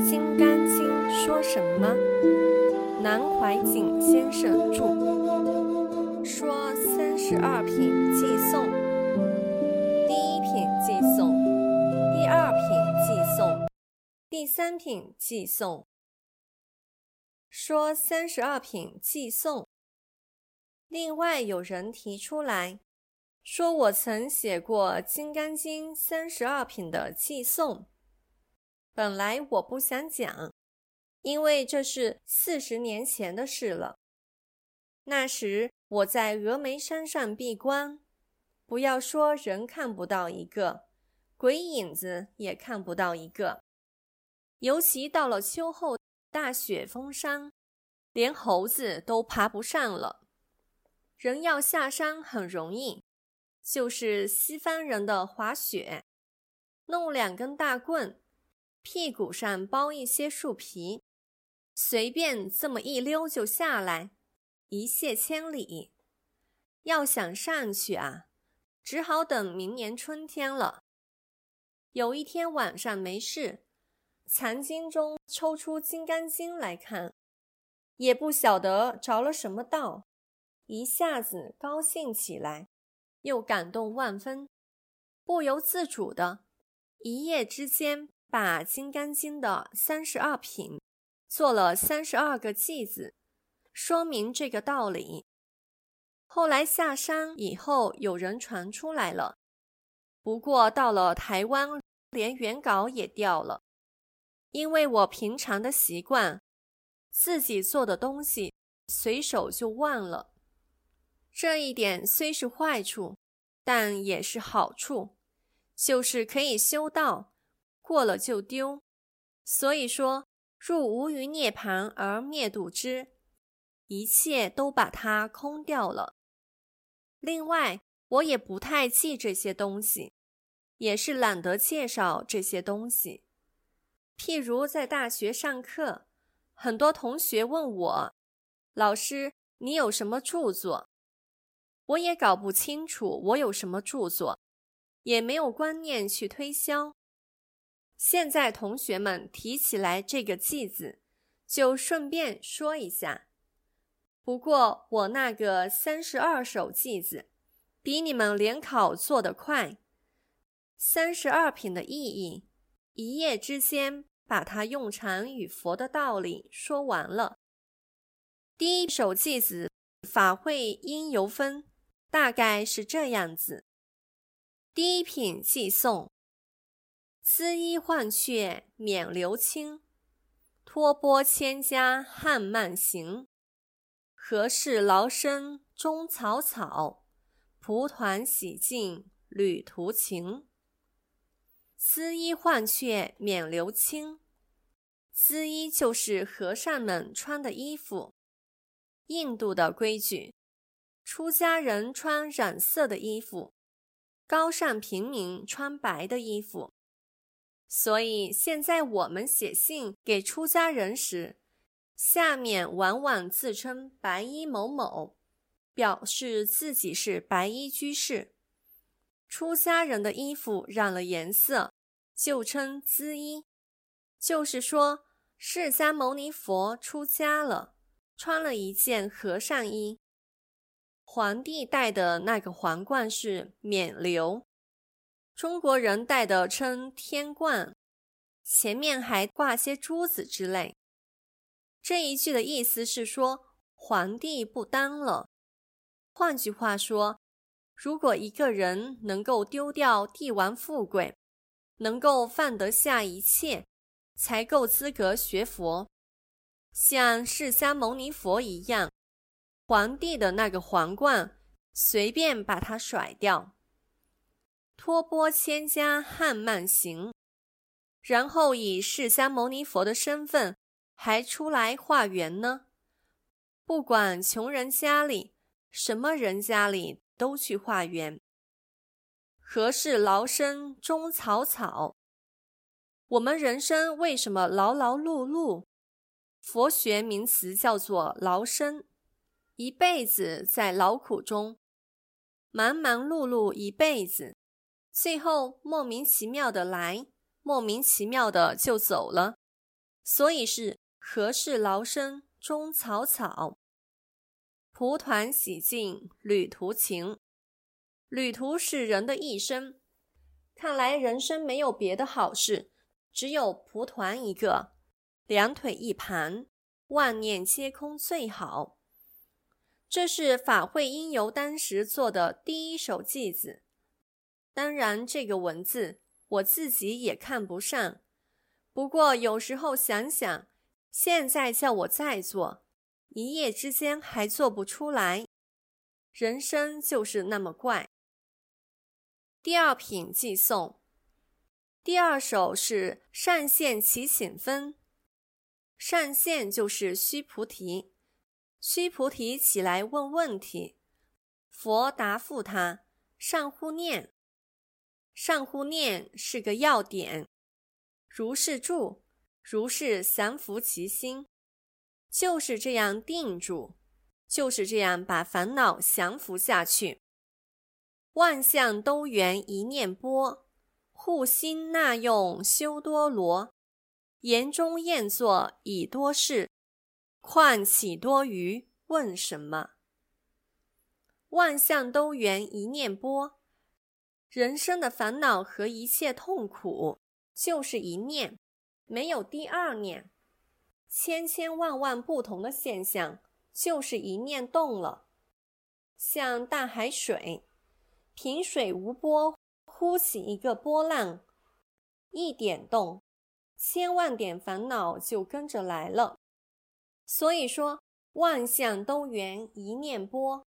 《金刚经》说什么？南怀瑾先生著。说三十二品寄颂。第一品寄颂，第二品寄颂，第三品寄颂。说三十二品寄颂。另外有人提出来，说我曾写过《金刚经》三十二品的寄颂。本来我不想讲，因为这是四十年前的事了。那时我在峨眉山上闭关，不要说人看不到一个，鬼影子也看不到一个。尤其到了秋后大雪封山，连猴子都爬不上了。人要下山很容易，就是西方人的滑雪，弄两根大棍。屁股上包一些树皮，随便这么一溜就下来，一泻千里。要想上去啊，只好等明年春天了。有一天晚上没事，藏经中抽出《金刚经》来看，也不晓得着了什么道，一下子高兴起来，又感动万分，不由自主的，一夜之间。把《金刚经》的三十二品做了三十二个偈子，说明这个道理。后来下山以后，有人传出来了，不过到了台湾，连原稿也掉了。因为我平常的习惯，自己做的东西随手就忘了。这一点虽是坏处，但也是好处，就是可以修道。过了就丢，所以说入无余涅盘而灭度之，一切都把它空掉了。另外，我也不太记这些东西，也是懒得介绍这些东西。譬如在大学上课，很多同学问我：“老师，你有什么著作？”我也搞不清楚我有什么著作，也没有观念去推销。现在同学们提起来这个偈子，就顺便说一下。不过我那个三十二首偈子，比你们联考做得快。三十二品的意义，一夜之间把它用禅与佛的道理说完了。第一首偈子，法会因由分，大概是这样子。第一品偈颂。思衣换却免流清，托钵千家汉慢行。何事劳身终草草，蒲团洗净旅途情。思衣换却免流清，思衣就是和尚们穿的衣服。印度的规矩，出家人穿染色的衣服，高尚平民穿白的衣服。所以现在我们写信给出家人时，下面往往自称白衣某某，表示自己是白衣居士。出家人的衣服染了颜色，就称缁衣，就是说释迦牟尼佛出家了，穿了一件和尚衣。皇帝戴的那个皇冠是冕旒。中国人戴的称天冠，前面还挂些珠子之类。这一句的意思是说，皇帝不当了。换句话说，如果一个人能够丢掉帝王富贵，能够放得下一切，才够资格学佛，像释迦牟尼佛一样，皇帝的那个皇冠，随便把它甩掉。托钵千家汉慢行，然后以释迦牟尼佛的身份还出来化缘呢。不管穷人家里、什么人家里都去化缘。何事劳身终草草？我们人生为什么劳劳碌碌？佛学名词叫做劳身，一辈子在劳苦中忙忙碌碌一辈子。最后莫名其妙的来，莫名其妙的就走了。所以是何事劳身终草草。蒲团洗尽旅途情，旅途是人的一生。看来人生没有别的好事，只有蒲团一个，两腿一盘，万念皆空最好。这是法会因由当时做的第一首偈子。当然，这个文字我自己也看不上。不过有时候想想，现在叫我再做。一夜之间还做不出来，人生就是那么怪。第二品寄送，第二首是上线起请分。上线就是须菩提，须菩提起来问问题，佛答复他：上护念，上护念是个要点。如是住，如是降伏其心。就是这样定住，就是这样把烦恼降服下去。万象都缘一念波，护心纳用修多罗。言中厌作已多事，况起多余问什么？万象都缘一念波，人生的烦恼和一切痛苦，就是一念，没有第二念。千千万万不同的现象，就是一念动了。像大海水，平水无波，忽起一个波浪，一点动，千万点烦恼就跟着来了。所以说，万象都缘一念波。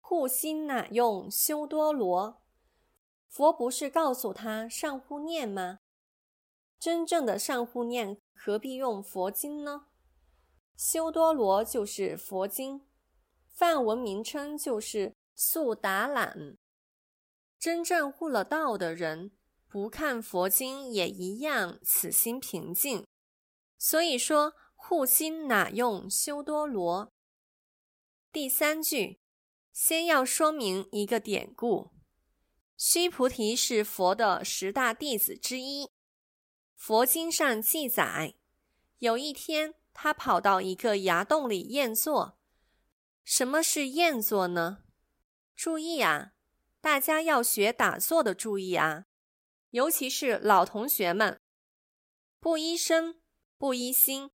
护心哪用修多罗？佛不是告诉他上护念吗？真正的上护念。何必用佛经呢？修多罗就是佛经，梵文名称就是素达览。真正悟了道的人，不看佛经也一样，此心平静。所以说，护心哪用修多罗？第三句，先要说明一个典故：须菩提是佛的十大弟子之一。佛经上记载，有一天他跑到一个崖洞里验坐。什么是验坐呢？注意啊，大家要学打坐的注意啊，尤其是老同学们，不依身，不依心，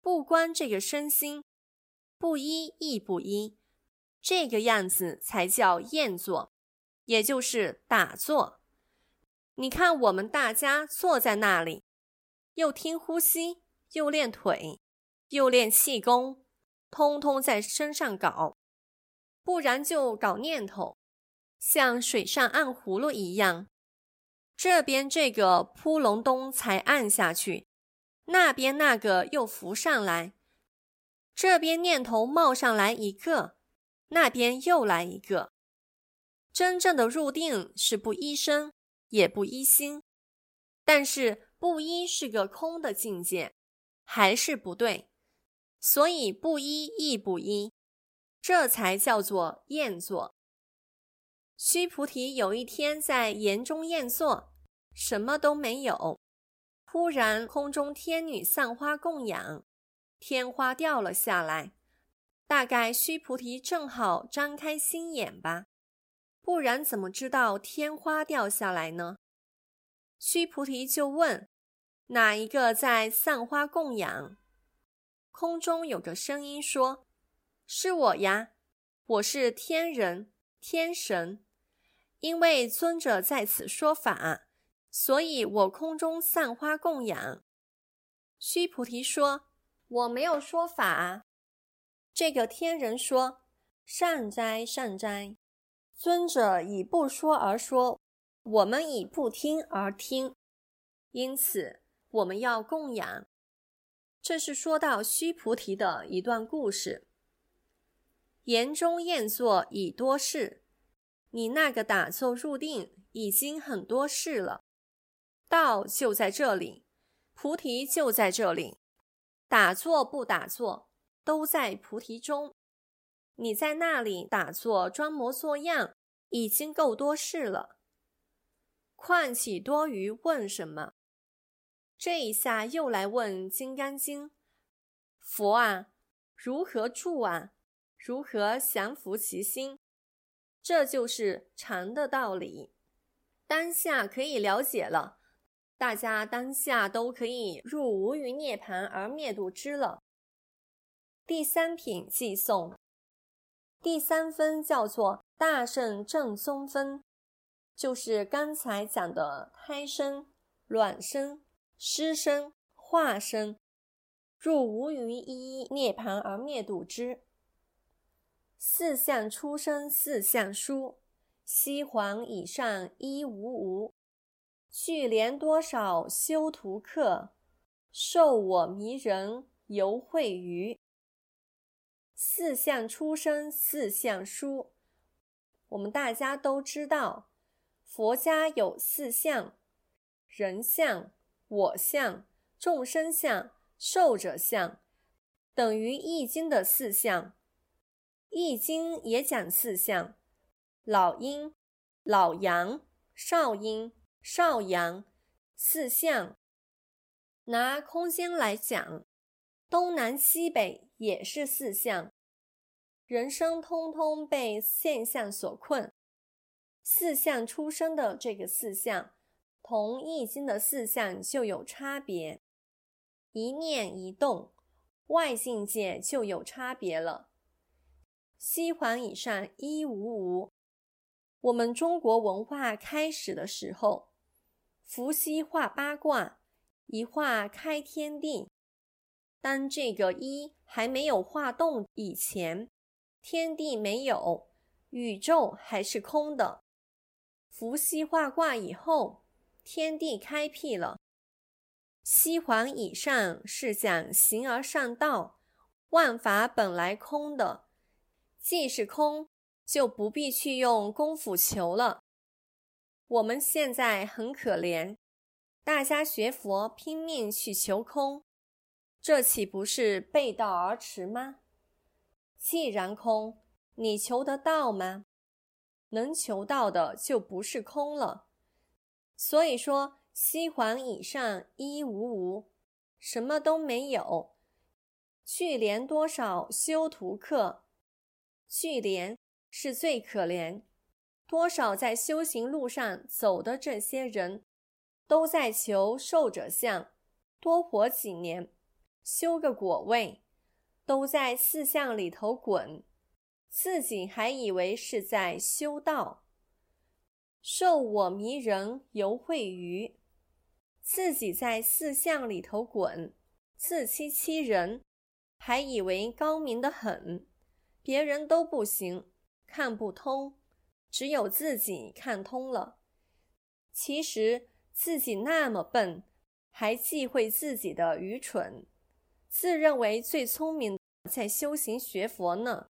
不观这个身心，不依亦不依，这个样子才叫验坐，也就是打坐。你看，我们大家坐在那里，又听呼吸，又练腿，又练气功，通通在身上搞，不然就搞念头，像水上按葫芦一样。这边这个扑隆咚才按下去，那边那个又浮上来，这边念头冒上来一个，那边又来一个。真正的入定是不依身。也不依心，但是不依是个空的境界，还是不对，所以不依亦不依，这才叫做验坐。须菩提有一天在岩中宴坐，什么都没有，忽然空中天女散花供养，天花掉了下来，大概须菩提正好张开心眼吧。不然怎么知道天花掉下来呢？须菩提就问：“哪一个在散花供养？”空中有个声音说：“是我呀，我是天人天神。因为尊者在此说法，所以我空中散花供养。”须菩提说：“我没有说法。”这个天人说：“善哉善哉。”尊者以不说而说，我们以不听而听，因此我们要供养。这是说到须菩提的一段故事。言中验坐已多事，你那个打坐入定已经很多事了。道就在这里，菩提就在这里，打坐不打坐都在菩提中。你在那里打坐装模作样，已经够多事了。况岂多余问什么？这一下又来问《金刚经》：“佛啊，如何住啊？如何降伏其心？”这就是禅的道理。当下可以了解了，大家当下都可以入无余涅盘而灭度之了。第三品寄诵，第三分叫做大圣正宗分，就是刚才讲的胎生、卵生。湿生化生，入无余一涅盘而灭度之。四相出生四相殊，西皇以上一无无。去连多少修图客，受我迷人犹会余。四象出生四象书，我们大家都知道，佛家有四象，人相。我相、众生相、寿者相，等于《易经》的四象。《易经》也讲四象：老阴、老阳、少阴、少阳，四象。拿空间来讲，东南西北也是四象。人生通通被现象所困，四象出生的这个四象。同《易经》的四象就有差别，一念一动，外境界就有差别了。西环以上一无无。我们中国文化开始的时候，伏羲画八卦，一画开天地。当这个一还没有化动以前，天地没有，宇宙还是空的。伏羲画卦以后。天地开辟了，西皇以上是讲形而上道，万法本来空的，既是空，就不必去用功夫求了。我们现在很可怜，大家学佛拼命去求空，这岂不是背道而驰吗？既然空，你求得到吗？能求到的就不是空了。所以说，西环以上一无无，什么都没有。去连多少修图客，去连是最可怜。多少在修行路上走的这些人，都在求寿者相，多活几年，修个果位，都在四相里头滚，自己还以为是在修道。受我迷人犹会愚，自己在四相里头滚，自欺欺人，还以为高明的很，别人都不行，看不通，只有自己看通了。其实自己那么笨，还忌讳自己的愚蠢，自认为最聪明，在修行学佛呢。